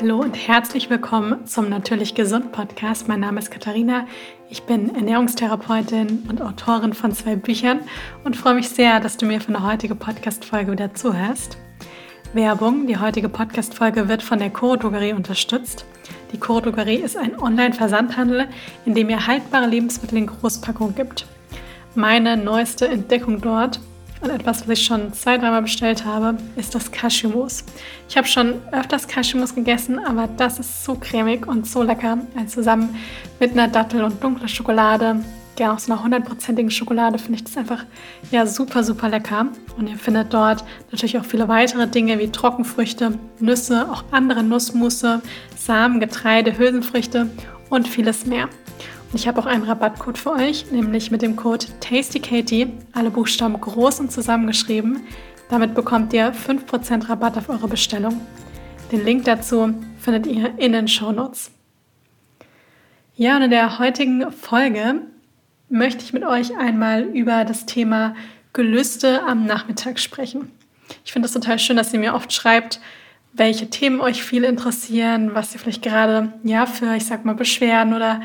Hallo und herzlich willkommen zum Natürlich Gesund Podcast. Mein Name ist Katharina. Ich bin Ernährungstherapeutin und Autorin von zwei Büchern und freue mich sehr, dass du mir für eine heutige Podcast-Folge wieder zuhörst. Werbung: Die heutige Podcast-Folge wird von der Coro Drogerie unterstützt. Die Coro Drogerie ist ein Online-Versandhandel, in dem ihr haltbare Lebensmittel in Großpackung gibt. Meine neueste Entdeckung dort und etwas, was ich schon zwei, dreimal bestellt habe, ist das Cashewmus. Ich habe schon öfters Cashewmus gegessen, aber das ist so cremig und so lecker. Also zusammen mit einer Dattel und dunkler Schokolade, gerne auch so einer hundertprozentigen Schokolade, finde ich das einfach ja super, super lecker. Und ihr findet dort natürlich auch viele weitere Dinge wie Trockenfrüchte, Nüsse, auch andere Nussmusse, Samen, Getreide, Hülsenfrüchte und vieles mehr. Ich habe auch einen Rabattcode für euch, nämlich mit dem Code TastyKatie, alle Buchstaben groß und zusammengeschrieben. Damit bekommt ihr 5% Rabatt auf eure Bestellung. Den Link dazu findet ihr in den Shownotes. Ja, und in der heutigen Folge möchte ich mit euch einmal über das Thema Gelüste am Nachmittag sprechen. Ich finde es total schön, dass ihr mir oft schreibt, welche Themen euch viel interessieren, was ihr vielleicht gerade ja für, ich sag mal, Beschwerden oder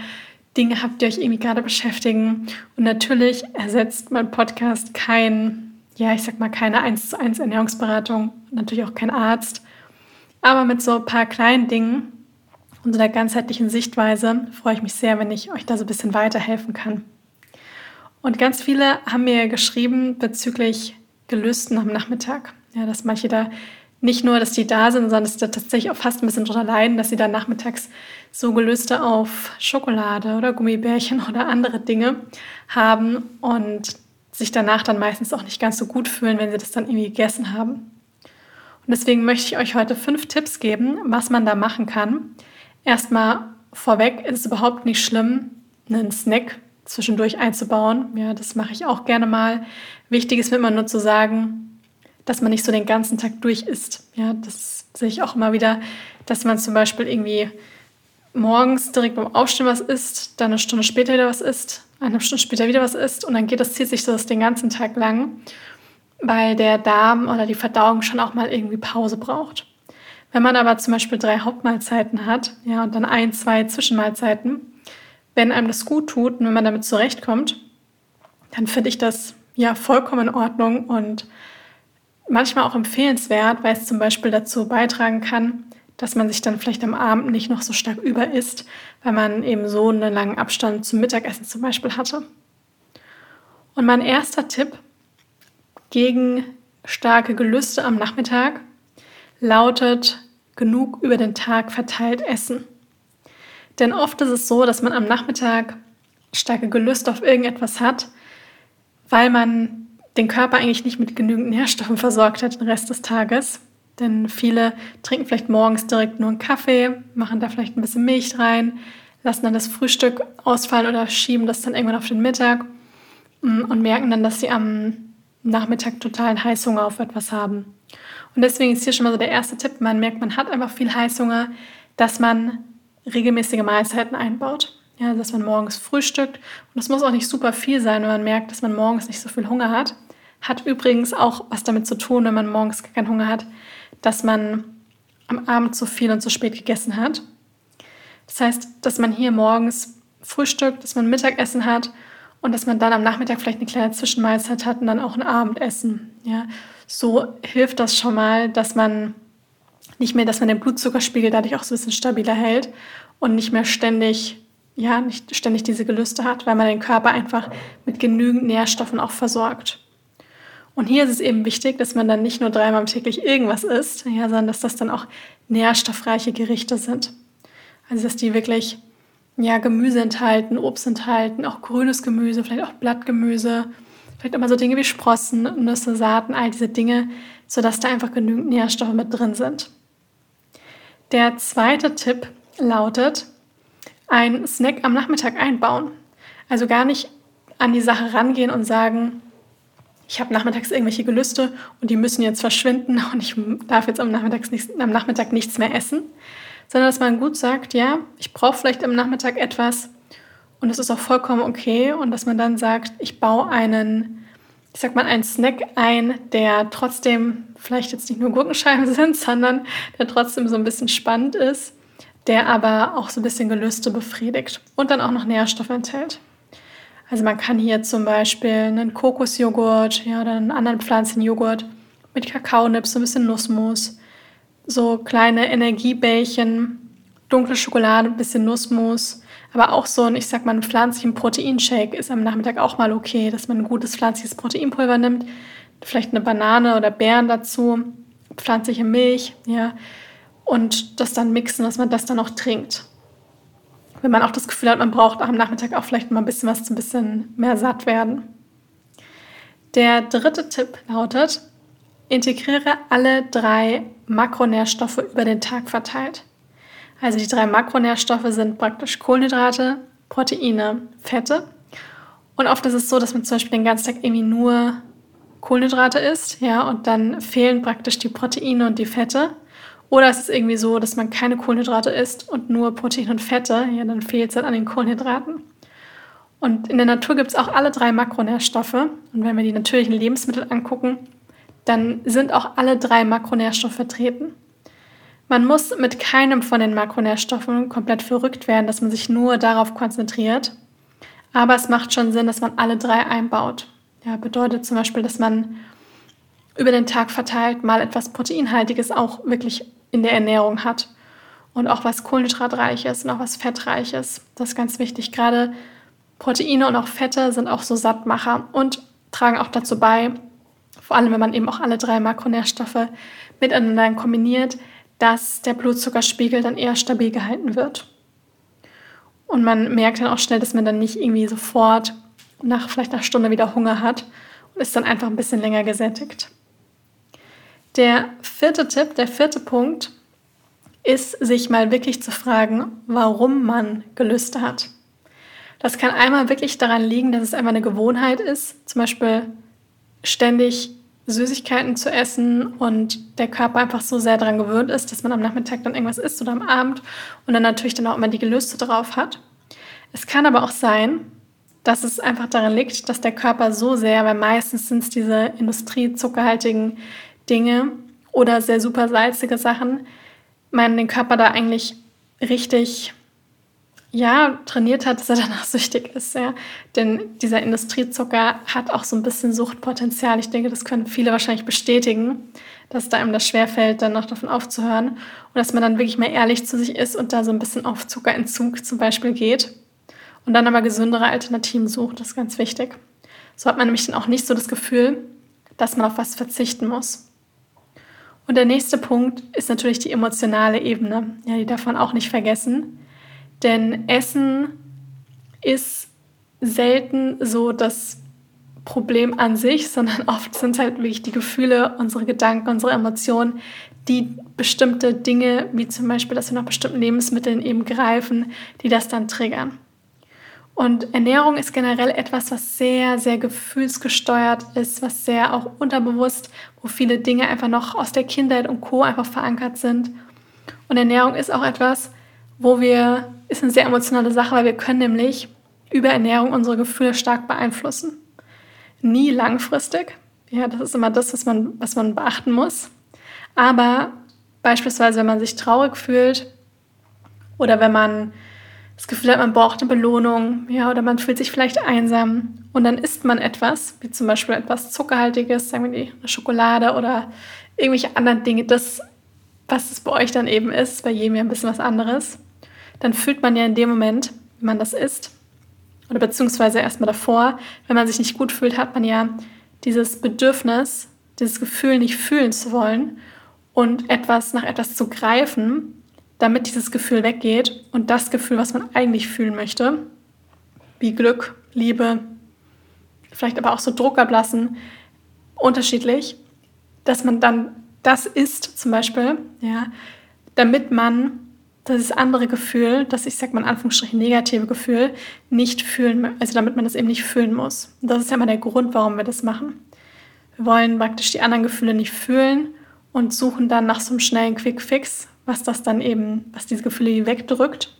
Dinge habt, die euch irgendwie gerade beschäftigen. Und natürlich ersetzt mein Podcast kein, ja, ich sag mal, keine 1 zu 1 Ernährungsberatung, natürlich auch kein Arzt. Aber mit so ein paar kleinen Dingen und so einer ganzheitlichen Sichtweise freue ich mich sehr, wenn ich euch da so ein bisschen weiterhelfen kann. Und ganz viele haben mir geschrieben bezüglich Gelüsten am Nachmittag. Ja, dass manche da nicht nur, dass die da sind, sondern dass sie tatsächlich auch fast ein bisschen drunter leiden, dass sie dann nachmittags so Gelüste auf Schokolade oder Gummibärchen oder andere Dinge haben und sich danach dann meistens auch nicht ganz so gut fühlen, wenn sie das dann irgendwie gegessen haben. Und deswegen möchte ich euch heute fünf Tipps geben, was man da machen kann. Erstmal vorweg ist es überhaupt nicht schlimm, einen Snack zwischendurch einzubauen. Ja, das mache ich auch gerne mal. Wichtig ist mir immer nur zu sagen, dass man nicht so den ganzen Tag durch isst. Ja, das sehe ich auch immer wieder, dass man zum Beispiel irgendwie morgens direkt beim Aufstehen was isst, dann eine Stunde später wieder was isst, eine Stunde später wieder was isst und dann geht das, zieht sich das den ganzen Tag lang, weil der Darm oder die Verdauung schon auch mal irgendwie Pause braucht. Wenn man aber zum Beispiel drei Hauptmahlzeiten hat, ja, und dann ein, zwei Zwischenmahlzeiten, wenn einem das gut tut und wenn man damit zurechtkommt, dann finde ich das ja vollkommen in Ordnung und manchmal auch empfehlenswert, weil es zum Beispiel dazu beitragen kann, dass man sich dann vielleicht am Abend nicht noch so stark über isst, weil man eben so einen langen Abstand zum Mittagessen zum Beispiel hatte. Und mein erster Tipp gegen starke Gelüste am Nachmittag lautet genug über den Tag verteilt essen. Denn oft ist es so, dass man am Nachmittag starke Gelüste auf irgendetwas hat, weil man den Körper eigentlich nicht mit genügend Nährstoffen versorgt hat den Rest des Tages. Denn viele trinken vielleicht morgens direkt nur einen Kaffee, machen da vielleicht ein bisschen Milch rein, lassen dann das Frühstück ausfallen oder schieben das dann irgendwann auf den Mittag mm, und merken dann, dass sie am Nachmittag totalen Heißhunger auf etwas haben. Und deswegen ist hier schon mal so der erste Tipp, man merkt, man hat einfach viel Heißhunger, dass man regelmäßige Mahlzeiten einbaut. Ja, dass man morgens frühstückt. Und das muss auch nicht super viel sein, wenn man merkt, dass man morgens nicht so viel Hunger hat. Hat übrigens auch was damit zu tun, wenn man morgens keinen Hunger hat, dass man am Abend zu viel und zu spät gegessen hat. Das heißt, dass man hier morgens frühstückt, dass man Mittagessen hat und dass man dann am Nachmittag vielleicht eine kleine Zwischenmahlzeit hat und dann auch ein Abendessen. Ja, so hilft das schon mal, dass man nicht mehr, dass man den Blutzuckerspiegel dadurch auch so ein bisschen stabiler hält und nicht mehr ständig ja, nicht ständig diese Gelüste hat, weil man den Körper einfach mit genügend Nährstoffen auch versorgt. Und hier ist es eben wichtig, dass man dann nicht nur dreimal täglich irgendwas isst, ja, sondern dass das dann auch nährstoffreiche Gerichte sind. Also dass die wirklich ja, Gemüse enthalten, Obst enthalten, auch grünes Gemüse, vielleicht auch Blattgemüse, vielleicht auch mal so Dinge wie Sprossen, Nüsse, Saaten, all diese Dinge, sodass da einfach genügend Nährstoffe mit drin sind. Der zweite Tipp lautet, ein Snack am Nachmittag einbauen. Also gar nicht an die Sache rangehen und sagen, ich habe nachmittags irgendwelche Gelüste und die müssen jetzt verschwinden und ich darf jetzt am, Nachmittags nicht, am Nachmittag nichts mehr essen, sondern dass man gut sagt, ja, ich brauche vielleicht am Nachmittag etwas und es ist auch vollkommen okay. Und dass man dann sagt, ich baue einen ich sag mal, einen Snack ein, der trotzdem vielleicht jetzt nicht nur Gurkenscheiben sind, sondern der trotzdem so ein bisschen spannend ist, der aber auch so ein bisschen Gelüste befriedigt und dann auch noch Nährstoffe enthält. Also man kann hier zum Beispiel einen Kokosjoghurt ja, oder einen anderen Pflanzenjoghurt mit Kakaonips, so ein bisschen Nussmus, so kleine Energiebällchen, dunkle Schokolade, ein bisschen Nussmus, aber auch so ein, ich sag mal, ein pflanzlichen Proteinshake ist am Nachmittag auch mal okay, dass man ein gutes pflanzliches Proteinpulver nimmt, vielleicht eine Banane oder Beeren dazu, pflanzliche Milch, ja, und das dann mixen, dass man das dann auch trinkt wenn man auch das Gefühl hat, man braucht am Nachmittag auch vielleicht mal ein bisschen was, ein bisschen mehr satt werden. Der dritte Tipp lautet, integriere alle drei Makronährstoffe über den Tag verteilt. Also die drei Makronährstoffe sind praktisch Kohlenhydrate, Proteine, Fette. Und oft ist es so, dass man zum Beispiel den ganzen Tag irgendwie nur Kohlenhydrate isst, ja, und dann fehlen praktisch die Proteine und die Fette. Oder es ist irgendwie so, dass man keine Kohlenhydrate isst und nur Protein und Fette, ja, dann fehlt es halt an den Kohlenhydraten. Und in der Natur gibt es auch alle drei Makronährstoffe. Und wenn wir die natürlichen Lebensmittel angucken, dann sind auch alle drei Makronährstoffe vertreten. Man muss mit keinem von den Makronährstoffen komplett verrückt werden, dass man sich nur darauf konzentriert. Aber es macht schon Sinn, dass man alle drei einbaut. Ja, bedeutet zum Beispiel, dass man über den Tag verteilt mal etwas Proteinhaltiges auch wirklich in der Ernährung hat. Und auch was Kohlenhydratreiches und auch was Fettreiches. Das ist ganz wichtig. Gerade Proteine und auch Fette sind auch so Sattmacher und tragen auch dazu bei, vor allem wenn man eben auch alle drei Makronährstoffe miteinander kombiniert, dass der Blutzuckerspiegel dann eher stabil gehalten wird. Und man merkt dann auch schnell, dass man dann nicht irgendwie sofort nach vielleicht einer Stunde wieder Hunger hat und ist dann einfach ein bisschen länger gesättigt. Der vierte Tipp, der vierte Punkt ist, sich mal wirklich zu fragen, warum man Gelüste hat. Das kann einmal wirklich daran liegen, dass es einfach eine Gewohnheit ist, zum Beispiel ständig Süßigkeiten zu essen und der Körper einfach so sehr daran gewöhnt ist, dass man am Nachmittag dann irgendwas isst oder am Abend und dann natürlich dann auch immer die Gelüste drauf hat. Es kann aber auch sein, dass es einfach daran liegt, dass der Körper so sehr, weil meistens sind es diese industriezuckerhaltigen Dinge oder sehr super salzige Sachen, man den Körper da eigentlich richtig ja, trainiert hat, dass er danach süchtig ist. Ja. Denn dieser Industriezucker hat auch so ein bisschen Suchtpotenzial. Ich denke, das können viele wahrscheinlich bestätigen, dass da einem das schwerfällt, dann noch davon aufzuhören. Und dass man dann wirklich mal ehrlich zu sich ist und da so ein bisschen auf Zuckerentzug zum Beispiel geht. Und dann aber gesündere Alternativen sucht. Das ist ganz wichtig. So hat man nämlich dann auch nicht so das Gefühl, dass man auf was verzichten muss. Und der nächste Punkt ist natürlich die emotionale Ebene. Ja, die darf man auch nicht vergessen. Denn Essen ist selten so das Problem an sich, sondern oft sind halt wirklich die Gefühle, unsere Gedanken, unsere Emotionen, die bestimmte Dinge, wie zum Beispiel, dass wir nach bestimmten Lebensmitteln eben greifen, die das dann triggern. Und Ernährung ist generell etwas, was sehr, sehr gefühlsgesteuert ist, was sehr auch unterbewusst, wo viele Dinge einfach noch aus der Kindheit und Co. einfach verankert sind. Und Ernährung ist auch etwas, wo wir, ist eine sehr emotionale Sache, weil wir können nämlich über Ernährung unsere Gefühle stark beeinflussen. Nie langfristig. Ja, das ist immer das, was man, was man beachten muss. Aber beispielsweise, wenn man sich traurig fühlt oder wenn man das Gefühl hat, man braucht eine Belohnung, ja, oder man fühlt sich vielleicht einsam. Und dann isst man etwas, wie zum Beispiel etwas Zuckerhaltiges, sagen wir eine Schokolade oder irgendwelche anderen Dinge, das, was es bei euch dann eben ist, bei jedem ja ein bisschen was anderes, dann fühlt man ja in dem Moment, wenn man das isst, oder beziehungsweise erstmal davor, wenn man sich nicht gut fühlt, hat man ja dieses Bedürfnis, dieses Gefühl nicht fühlen zu wollen und etwas nach etwas zu greifen, damit dieses Gefühl weggeht und das Gefühl, was man eigentlich fühlen möchte, wie Glück, Liebe, vielleicht aber auch so Druck ablassen, unterschiedlich, dass man dann das isst zum Beispiel, ja, damit man das andere Gefühl, das ich sag mal in Anführungsstrichen negative Gefühl, nicht fühlen, also damit man das eben nicht fühlen muss. Und das ist ja immer der Grund, warum wir das machen. Wir wollen praktisch die anderen Gefühle nicht fühlen und suchen dann nach so einem schnellen Quick Fix, was das dann eben, was diese Gefühle wegdrückt.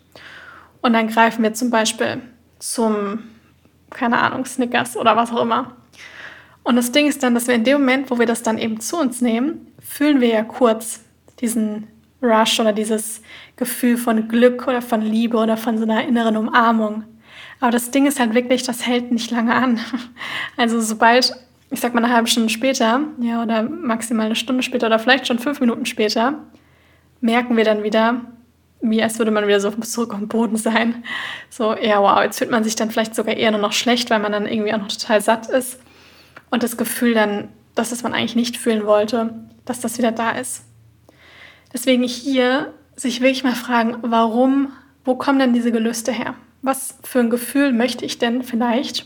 Und dann greifen wir zum Beispiel zum, keine Ahnung, Snickers oder was auch immer. Und das Ding ist dann, dass wir in dem Moment, wo wir das dann eben zu uns nehmen, fühlen wir ja kurz diesen Rush oder dieses Gefühl von Glück oder von Liebe oder von so einer inneren Umarmung. Aber das Ding ist halt wirklich, das hält nicht lange an. Also sobald, ich sag mal eine halbe Stunde später, ja, oder maximal eine Stunde später oder vielleicht schon fünf Minuten später, merken wir dann wieder, wie als würde man wieder so zurück dem Boden sein. So, ja, wow, jetzt fühlt man sich dann vielleicht sogar eher nur noch schlecht, weil man dann irgendwie auch noch total satt ist. Und das Gefühl dann, dass es man eigentlich nicht fühlen wollte, dass das wieder da ist. Deswegen hier sich wirklich mal fragen, warum, wo kommen denn diese Gelüste her? Was für ein Gefühl möchte ich denn vielleicht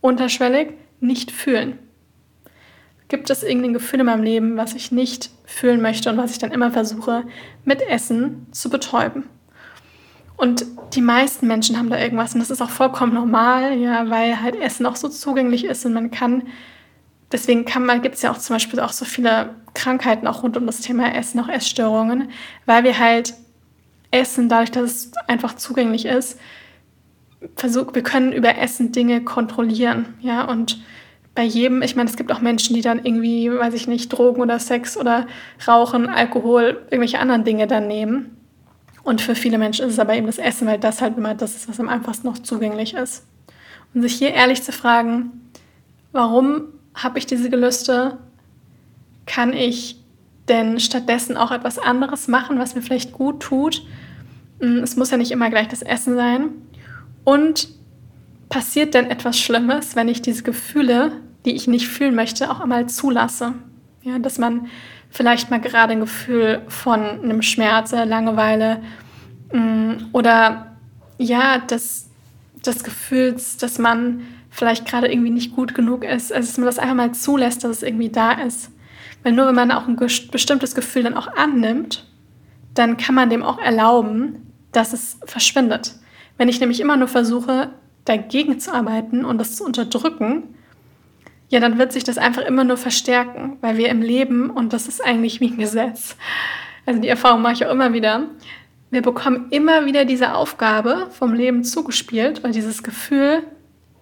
unterschwellig nicht fühlen? Gibt es irgendein Gefühl in meinem Leben, was ich nicht fühlen möchte und was ich dann immer versuche, mit Essen zu betäuben? Und die meisten Menschen haben da irgendwas und das ist auch vollkommen normal, ja, weil halt Essen auch so zugänglich ist und man kann, deswegen kann man, gibt es ja auch zum Beispiel auch so viele Krankheiten auch rund um das Thema Essen, auch Essstörungen, weil wir halt Essen, dadurch, dass es einfach zugänglich ist, versuch, wir können über Essen Dinge kontrollieren, ja, und bei jedem, ich meine, es gibt auch Menschen, die dann irgendwie, weiß ich nicht, Drogen oder Sex oder Rauchen, Alkohol, irgendwelche anderen Dinge dann nehmen. Und für viele Menschen ist es aber eben das Essen, weil das halt immer das ist, was am einfachsten noch zugänglich ist. Und sich hier ehrlich zu fragen, warum habe ich diese Gelüste? Kann ich denn stattdessen auch etwas anderes machen, was mir vielleicht gut tut? Hm, es muss ja nicht immer gleich das Essen sein. Und passiert denn etwas Schlimmes, wenn ich diese Gefühle, die ich nicht fühlen möchte, auch einmal zulasse? Ja, dass man vielleicht mal gerade ein Gefühl von einem Schmerz, Langeweile hm, oder ja, des, des Gefühls, dass man vielleicht gerade irgendwie nicht gut genug ist. Also dass man das einfach mal zulässt, dass es irgendwie da ist. Weil nur wenn man auch ein bestimmtes Gefühl dann auch annimmt, dann kann man dem auch erlauben, dass es verschwindet. Wenn ich nämlich immer nur versuche, dagegen zu arbeiten und das zu unterdrücken, ja, dann wird sich das einfach immer nur verstärken, weil wir im Leben, und das ist eigentlich wie ein Gesetz, also die Erfahrung mache ich auch immer wieder, wir bekommen immer wieder diese Aufgabe vom Leben zugespielt oder dieses Gefühl,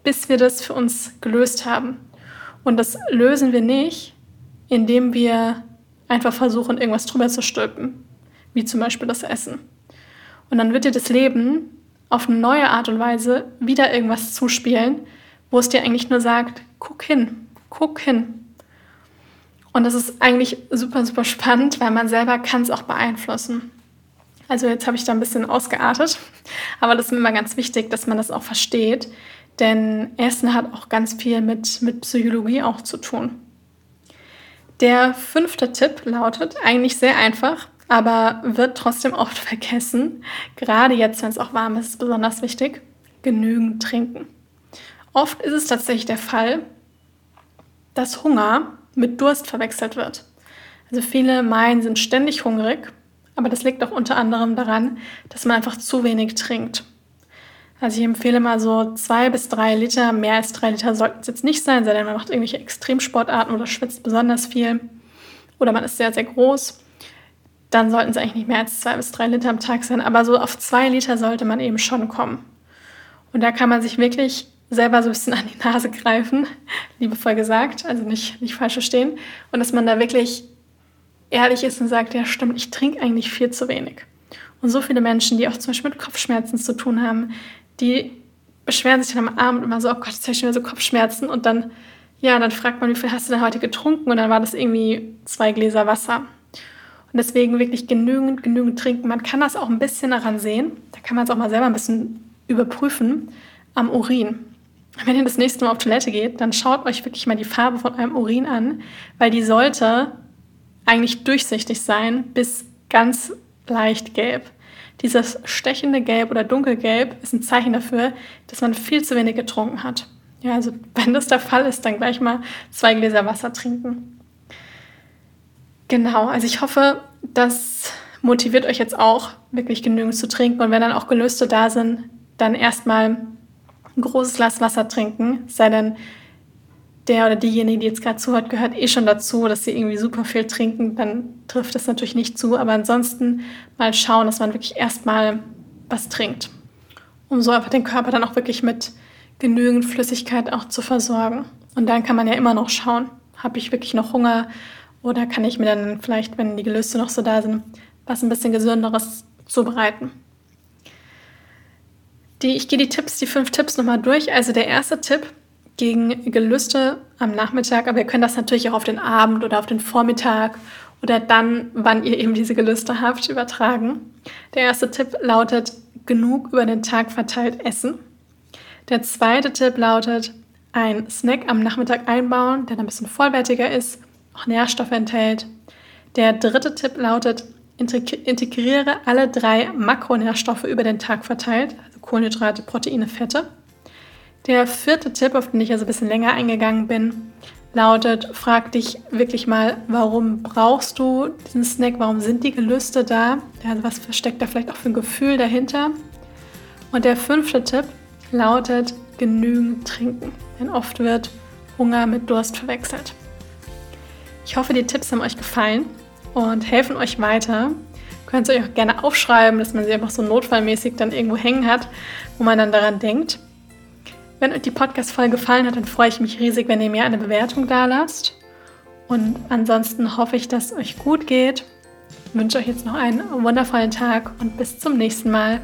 bis wir das für uns gelöst haben. Und das lösen wir nicht, indem wir einfach versuchen, irgendwas drüber zu stülpen, wie zum Beispiel das Essen. Und dann wird dir das Leben auf eine neue Art und Weise wieder irgendwas zuspielen, wo es dir eigentlich nur sagt, guck hin, guck hin. Und das ist eigentlich super, super spannend, weil man selber kann es auch beeinflussen. Also jetzt habe ich da ein bisschen ausgeartet, aber das ist mir immer ganz wichtig, dass man das auch versteht, denn Essen hat auch ganz viel mit, mit Psychologie auch zu tun. Der fünfte Tipp lautet eigentlich sehr einfach, aber wird trotzdem oft vergessen. Gerade jetzt, wenn es auch warm ist, ist besonders wichtig. Genügend trinken. Oft ist es tatsächlich der Fall, dass Hunger mit Durst verwechselt wird. Also viele meinen, sind ständig hungrig, aber das liegt auch unter anderem daran, dass man einfach zu wenig trinkt. Also ich empfehle mal so zwei bis drei Liter. Mehr als drei Liter sollten es jetzt nicht sein, sei denn man macht irgendwelche Extremsportarten oder schwitzt besonders viel oder man ist sehr, sehr groß. Dann sollten es eigentlich nicht mehr als zwei bis drei Liter am Tag sein. Aber so auf zwei Liter sollte man eben schon kommen. Und da kann man sich wirklich selber so ein bisschen an die Nase greifen, liebevoll gesagt, also nicht, nicht falsch verstehen. Und dass man da wirklich ehrlich ist und sagt, ja stimmt, ich trinke eigentlich viel zu wenig. Und so viele Menschen, die auch zum Beispiel mit Kopfschmerzen zu tun haben, die beschweren sich dann am Abend immer so, oh Gott, jetzt habe ich schon wieder so Kopfschmerzen. Und dann, ja, dann fragt man, wie viel hast du denn heute getrunken? Und dann war das irgendwie zwei Gläser Wasser. Und deswegen wirklich genügend, genügend trinken. Man kann das auch ein bisschen daran sehen. Da kann man es auch mal selber ein bisschen überprüfen am Urin. Wenn ihr das nächste Mal auf Toilette geht, dann schaut euch wirklich mal die Farbe von eurem Urin an, weil die sollte eigentlich durchsichtig sein bis ganz leicht gelb. Dieses stechende Gelb oder Dunkelgelb ist ein Zeichen dafür, dass man viel zu wenig getrunken hat. Ja, also wenn das der Fall ist, dann gleich mal zwei Gläser Wasser trinken. Genau, also ich hoffe, das motiviert euch jetzt auch, wirklich genügend zu trinken. Und wenn dann auch Gelöste da sind, dann erstmal ein großes Glas Wasser trinken. Sei denn, der oder diejenige, die jetzt gerade zuhört, gehört eh schon dazu, dass sie irgendwie super viel trinken, dann trifft das natürlich nicht zu. Aber ansonsten mal schauen, dass man wirklich erstmal was trinkt, um so einfach den Körper dann auch wirklich mit genügend Flüssigkeit auch zu versorgen. Und dann kann man ja immer noch schauen, habe ich wirklich noch Hunger oder kann ich mir dann vielleicht, wenn die Gelüste noch so da sind, was ein bisschen gesünderes zubereiten. Die, ich gehe die Tipps, die fünf Tipps nochmal durch. Also der erste Tipp gegen Gelüste am Nachmittag, aber ihr könnt das natürlich auch auf den Abend oder auf den Vormittag oder dann, wann ihr eben diese Gelüste habt, übertragen. Der erste Tipp lautet, genug über den Tag verteilt essen. Der zweite Tipp lautet, ein Snack am Nachmittag einbauen, der ein bisschen vollwertiger ist, auch Nährstoffe enthält. Der dritte Tipp lautet, integriere alle drei Makronährstoffe über den Tag verteilt, also Kohlenhydrate, Proteine, Fette. Der vierte Tipp, auf den ich also ein bisschen länger eingegangen bin, lautet, frag dich wirklich mal, warum brauchst du diesen Snack, warum sind die Gelüste da, also was versteckt da vielleicht auch für ein Gefühl dahinter. Und der fünfte Tipp lautet, genügend trinken, denn oft wird Hunger mit Durst verwechselt. Ich hoffe, die Tipps haben euch gefallen und helfen euch weiter. Könnt ihr euch auch gerne aufschreiben, dass man sie einfach so notfallmäßig dann irgendwo hängen hat, wo man dann daran denkt. Wenn euch die Podcast-Folge gefallen hat, dann freue ich mich riesig, wenn ihr mir eine Bewertung da lasst. Und ansonsten hoffe ich, dass es euch gut geht. Ich wünsche euch jetzt noch einen wundervollen Tag und bis zum nächsten Mal.